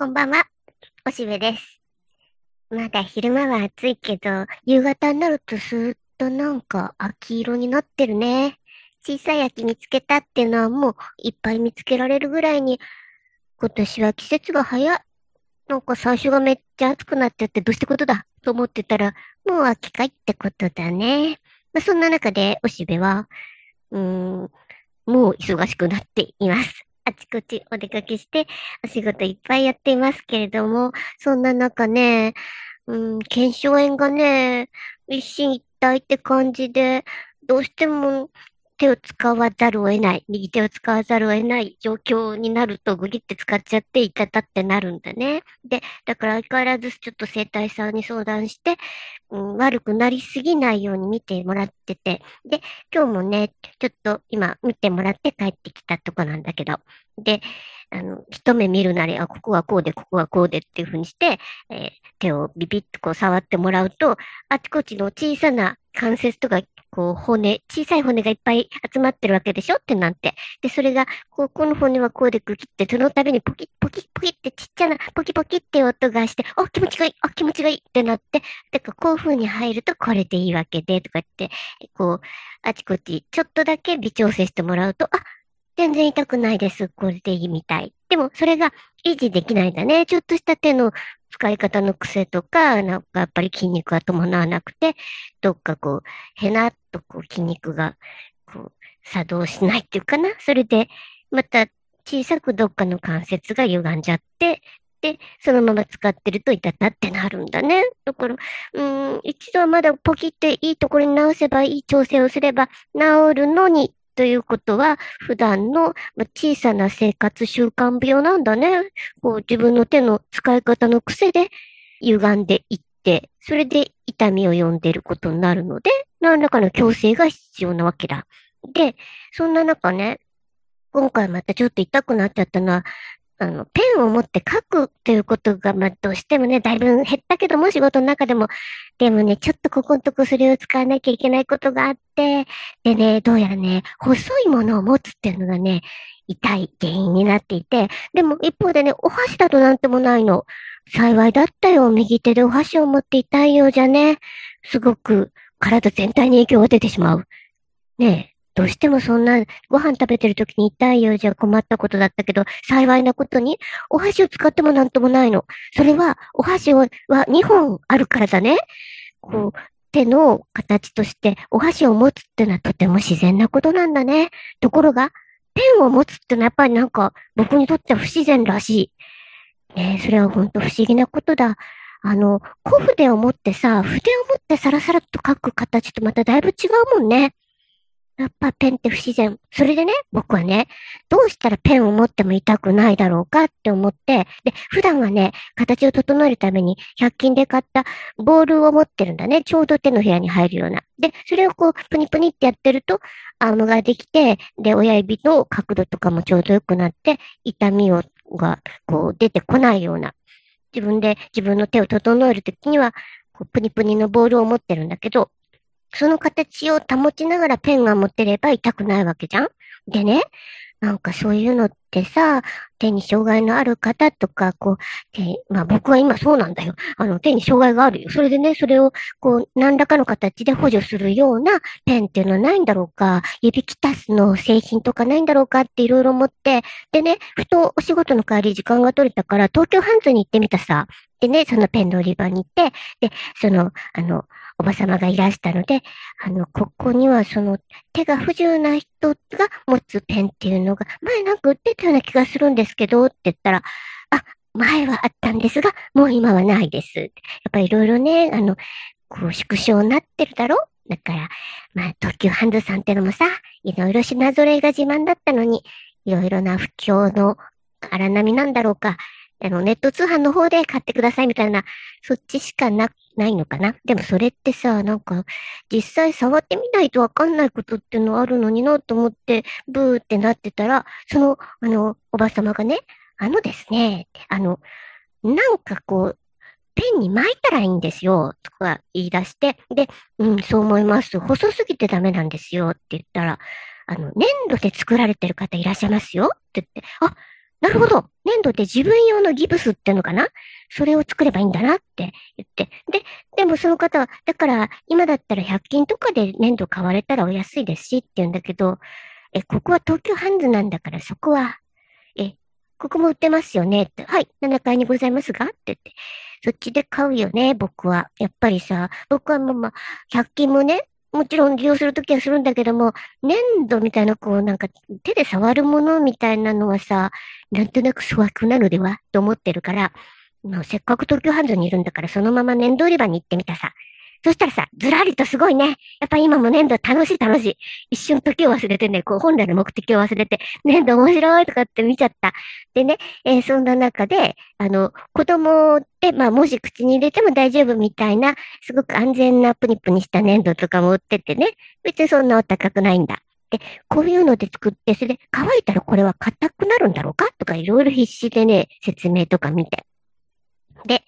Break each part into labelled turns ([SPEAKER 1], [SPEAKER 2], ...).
[SPEAKER 1] こんばんは、おしべです。まだ昼間は暑いけど、夕方になるとスーッとなんか秋色になってるね。小さい秋見つけたっていうのはもういっぱい見つけられるぐらいに、今年は季節が早い。なんか最初がめっちゃ暑くなっちゃってどうしてことだ？と思ってたら、もう秋かいってことだね。まあ、そんな中でおしべは、うーん、もう忙しくなっています。あちこちお出かけして、お仕事いっぱいやっていますけれども、そんな中ね、うん、検証炎がね、一進一退って感じで、どうしても手を使わざるを得ない、右手を使わざるを得ない状況になると、グギって使っちゃって、いたたってなるんだね。で、だから相変わらずちょっと整体さんに相談して、うん、悪くなりすぎないように見てもらってて、で、今日もね、ちょっと今見てもらって帰ってきたとこなんだけど、で、あの、一目見るなり、あ、ここはこうで、ここはこうでっていうふうにして、えー手をビビッとこう触ってもらうと、あちこちの小さな関節とか、こう骨、小さい骨がいっぱい集まってるわけでしょってなって。で、それが、こう、この骨はこうで区切って、その度にポキッポキッポキってちっちゃなポキポキって音がして、あ、気持ちがいい、あ、気持ちがいいってなって、だからこういう風に入るとこれでいいわけで、とかって、こう、あちこちちょっとだけ微調整してもらうと、あ、全然痛くないです。これでいいみたい。でも、それが維持できないんだね。ちょっとした手の使い方の癖とか、なんかやっぱり筋肉が伴わなくて、どっかこう、へなっとこう筋肉が、こう、作動しないっていうかな。それで、また小さくどっかの関節が歪んじゃって、で、そのまま使ってると痛たってなるんだね。だから、うん、一度はまだポキっていいところに直せばいい調整をすれば治るのに、ということは、普段の小さな生活習慣病なんだね。こう自分の手の使い方の癖で歪んでいって、それで痛みを呼んでいることになるので、何らかの矯正が必要なわけだ。で、そんな中ね、今回またちょっと痛くなっちゃったのは、あの、ペンを持って書くということが、まあ、どうしてもね、だいぶ減ったけども、仕事の中でも、でもね、ちょっとここのとこそれを使わなきゃいけないことがあって、でね、どうやらね、細いものを持つっていうのがね、痛い原因になっていて、でも一方でね、お箸だとなんてもないの。幸いだったよ。右手でお箸を持って痛いようじゃね。すごく体全体に影響が出てしまう。ねえ、どうしてもそんなご飯食べてる時に痛いようじゃ困ったことだったけど、幸いなことにお箸を使ってもなんともないの。それはお箸は2本あるからだね。こう、手の形としてお箸を持つってのはとても自然なことなんだね。ところが、ペンを持つってのはやっぱりなんか僕にとっては不自然らしい。ねえ、それは本当不思議なことだ。あの、小筆を持ってさ、筆を持ってサラサラっと書く形とまただいぶ違うもんね。やっぱペンって不自然。それでね、僕はね、どうしたらペンを持っても痛くないだろうかって思って、で、普段はね、形を整えるために100均で買ったボールを持ってるんだね。ちょうど手の部屋に入るような。で、それをこう、プニプニってやってると、アームができて、で、親指の角度とかもちょうど良くなって、痛みを、が、こう、出てこないような。自分で自分の手を整えるときには、こうプニプニのボールを持ってるんだけど、その形を保ちながらペンが持てれば痛くないわけじゃん？でね、なんかそういうのってさ、手に障害のある方とか、こう、まあ僕は今そうなんだよ。あの、手に障害があるよ。それでね、それを、こう、何らかの形で補助するようなペンっていうのはないんだろうか、指キタスの製品とかないんだろうかっていろいろ思って、でね、ふとお仕事の帰り時間が取れたから、東京ハンズに行ってみたさ。でね、そのペンの売り場に行って、で、その、あの、おばさまがいらしたので、あの、ここにはその手が不自由な人が持つペンっていうのが、前なんか売ってたような気がするんですけど、って言ったら、あ、前はあったんですが、もう今はないです。やっぱりいろいろね、あの、こう、縮小になってるだろだから、まあ、東急ハンズさんってのもさ、いろいろ品揃えが自慢だったのに、いろいろな不況の荒波なんだろうか、あの、ネット通販の方で買ってくださいみたいな、そっちしかな、ないのかな？でもそれってさ、なんか、実際触ってみないとわかんないことっていうのあるのになと思って、ブーってなってたら、その、あの、おばさまがね、あのですね、あの、なんかこう、ペンに巻いたらいいんですよ、とか言い出して、で、うん、そう思います。細すぎてダメなんですよ、って言ったら、あの、粘土で作られてる方いらっしゃいますよ、って言って、あ、なるほど。粘土って自分用のギブスってのかな？それを作ればいいんだなって言って。で、でもその方は、だから今だったら100均とかで粘土買われたらお安いですしって言うんだけど、え、ここは東京ハンズなんだからそこは、え、ここも売ってますよねって。はい、7階にございますがって言って。そっちで買うよね、僕は。やっぱりさ、僕はもうまあ、100均もね、もちろん利用するときはするんだけども、粘土みたいな、こう、なんか、手で触るものみたいなのはさ、なんとなく粗悪なのではと思ってるから、まあせっかく東京ハンズにいるんだから、そのまま粘土売り場に行ってみたさ。そしたらさ、ずらりとすごいね。やっぱ今も粘土楽しい楽しい。一瞬時を忘れてね、こう本来の目的を忘れて、粘土面白いとかって見ちゃった。でね、えー、そんな中で、あの、子供って、まあもし口に入れても大丈夫みたいな、すごく安全なプニプニした粘土とかも売っててね、別にそんなお高くないんだ。で、こういうので作って、それで乾いたらこれは硬くなるんだろうかとかいろいろ必死でね、説明とか見て。で、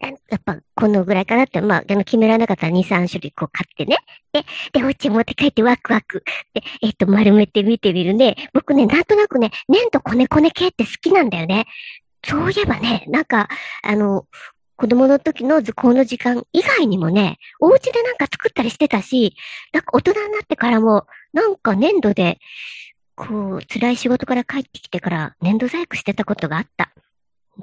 [SPEAKER 1] やっぱこのぐらいかなって、まあ、あの決められなかったら2、3種類こう買ってね。で、で、お家持って帰ってワクワク。で、えっ、と、丸めて見てみるね。僕ね、なんとなくね、粘土こねこね系って好きなんだよね。そういえばね、なんか、あの、子供の時の図工の時間以外にもね、お家でなんか作ったりしてたし、なんか大人になってからも、なんか粘土で、こう、辛い仕事から帰ってきてから粘土細工してたことがあった。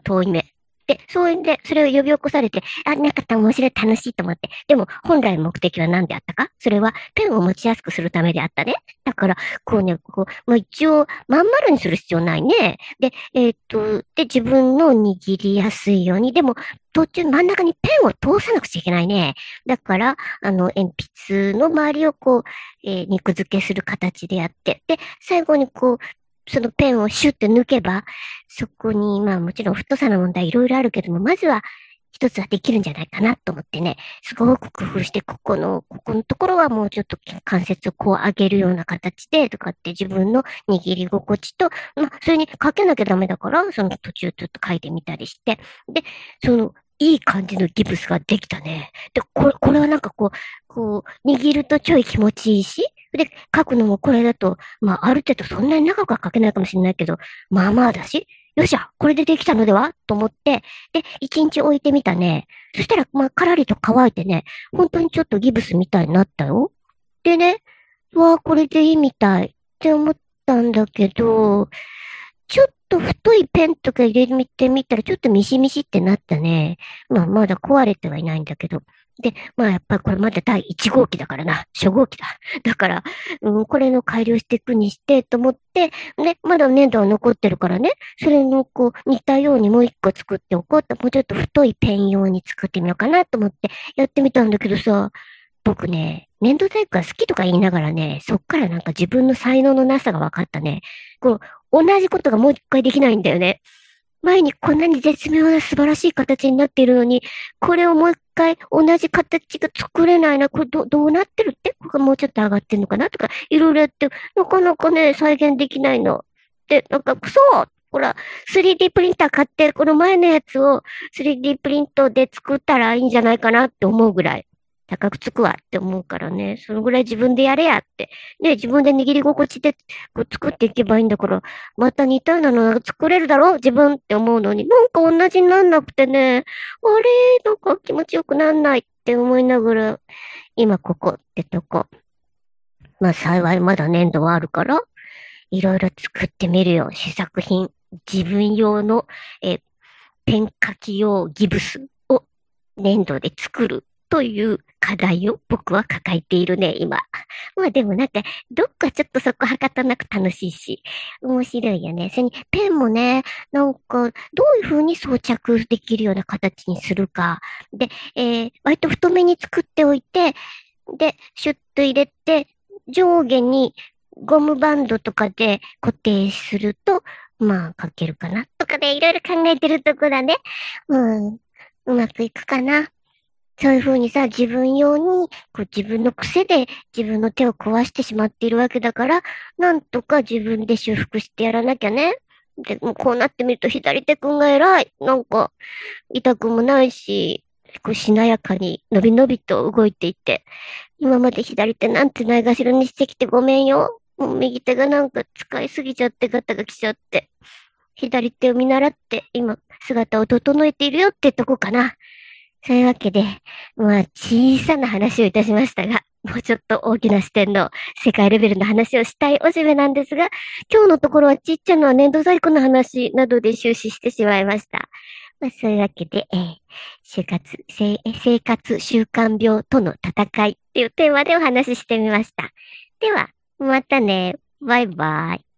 [SPEAKER 1] 遠い目。で、そういうんで、それを呼び起こされて、あ、なかった面白い、楽しいと思って。でも、本来目的は何であったか？それは、ペンを持ちやすくするためであったね。だから、こうね、こう、まあ、一応、まん丸にする必要ないね。で、えー、っと、で、自分の握りやすいように、でも、途中真ん中にペンを通さなくちゃいけないね。だから、あの、鉛筆の周りをこう、えー、肉付けする形でやって、で、最後にこう、そのペンをシュッて抜けば、そこに、まあもちろん太さの問題いろいろあるけども、まずは一つはできるんじゃないかなと思ってね、すごく工夫して、ここの、ここのところはもうちょっと関節をこう上げるような形で、とかって自分の握り心地と、まあ、それにかけなきゃダメだから、その途中ちょっと書いてみたりして、で、その、いい感じのギブスができたね。で、これ、これはなんかこう、こう、握るとちょい気持ちいいし、で、書くのもこれだと、まあ、ある程度そんなに長くは書けないかもしれないけど、まあまあだし、よっしゃ、これでできたのではと思って、で、一日置いてみたね。そしたら、まあ、からりと乾いてね、本当にちょっとギブスみたいになったよ。でね、わあ、これでいいみたいって思ったんだけど、ちょっと太いペンとか入れてみたら、ちょっとミシミシってなったね。まあ、まだ壊れてはいないんだけど。で、まあやっぱりこれまだ第1号機だからな。初号機だ。だから、うん、これの改良していくにして、と思って、ね、まだ粘土は残ってるからね、それのこう、似たようにもう一個作っておこうと、もうちょっと太いペン用に作ってみようかなと思ってやってみたんだけどさ、僕ね、粘土細工が好きとか言いながらね、そっからなんか自分の才能のなさが分かったね。こう、同じことがもう一回できないんだよね。前にこんなに絶妙な素晴らしい形になっているのに、これをもう一回同じ形が作れないな。これどどうなってるって？ここがもうちょっと上がってんのかな？とか、いろいろやって、なかなかね、再現できないの。で、なんか、くそほら、3D プリンター買って、この前のやつを 3D プリントで作ったらいいんじゃないかなって思うぐらい。高くつくわって思うからね、そのぐらい自分でやれやって。ね、自分で握り心地でこう作っていけばいいんだから、また似たようなの作れるだろ自分って思うのに、なんか同じになんなくてね、あれ？なんか気持ちよくなんないって思いながら、今ここってとこ。まあ幸いまだ粘土はあるから、いろいろ作ってみるよ、試作品。自分用の、え、ペン書き用ギブスを粘土で作るという課題を僕は抱えているね、今。まあでもなんか、どっかちょっとそこはかたなく楽しいし、面白いよね。それに、ペンもね、なんか、どういう風に装着できるような形にするか。で、えー、割と太めに作っておいて、で、シュッと入れて、上下にゴムバンドとかで固定すると、まあ、書けるかな。とかでいろいろ考えてるとこだね。うん。うまくいくかな。そういうふうにさ、自分用に、こう自分の癖で自分の手を壊してしまっているわけだから、なんとか自分で修復してやらなきゃね。で、もこうなってみると左手くんが偉い。なんか、痛くもないし、こうしなやかに伸び伸びと動いていて、今まで左手なんてないがしろにしてきてごめんよ。もう右手がなんか使いすぎちゃってガタが来ちゃって。左手を見習って、今、姿を整えているよってとこかな。そういうわけで、まあ、小さな話をいたしましたが、もうちょっと大きな視点の世界レベルの話をしたいおしめなんですが、今日のところはちっちゃな粘土細工の話などで終始してしまいました。まあ、そういうわけで、えー、就活、生活習慣病との戦いっていうテーマでお話ししてみました。では、またね。バイバイ。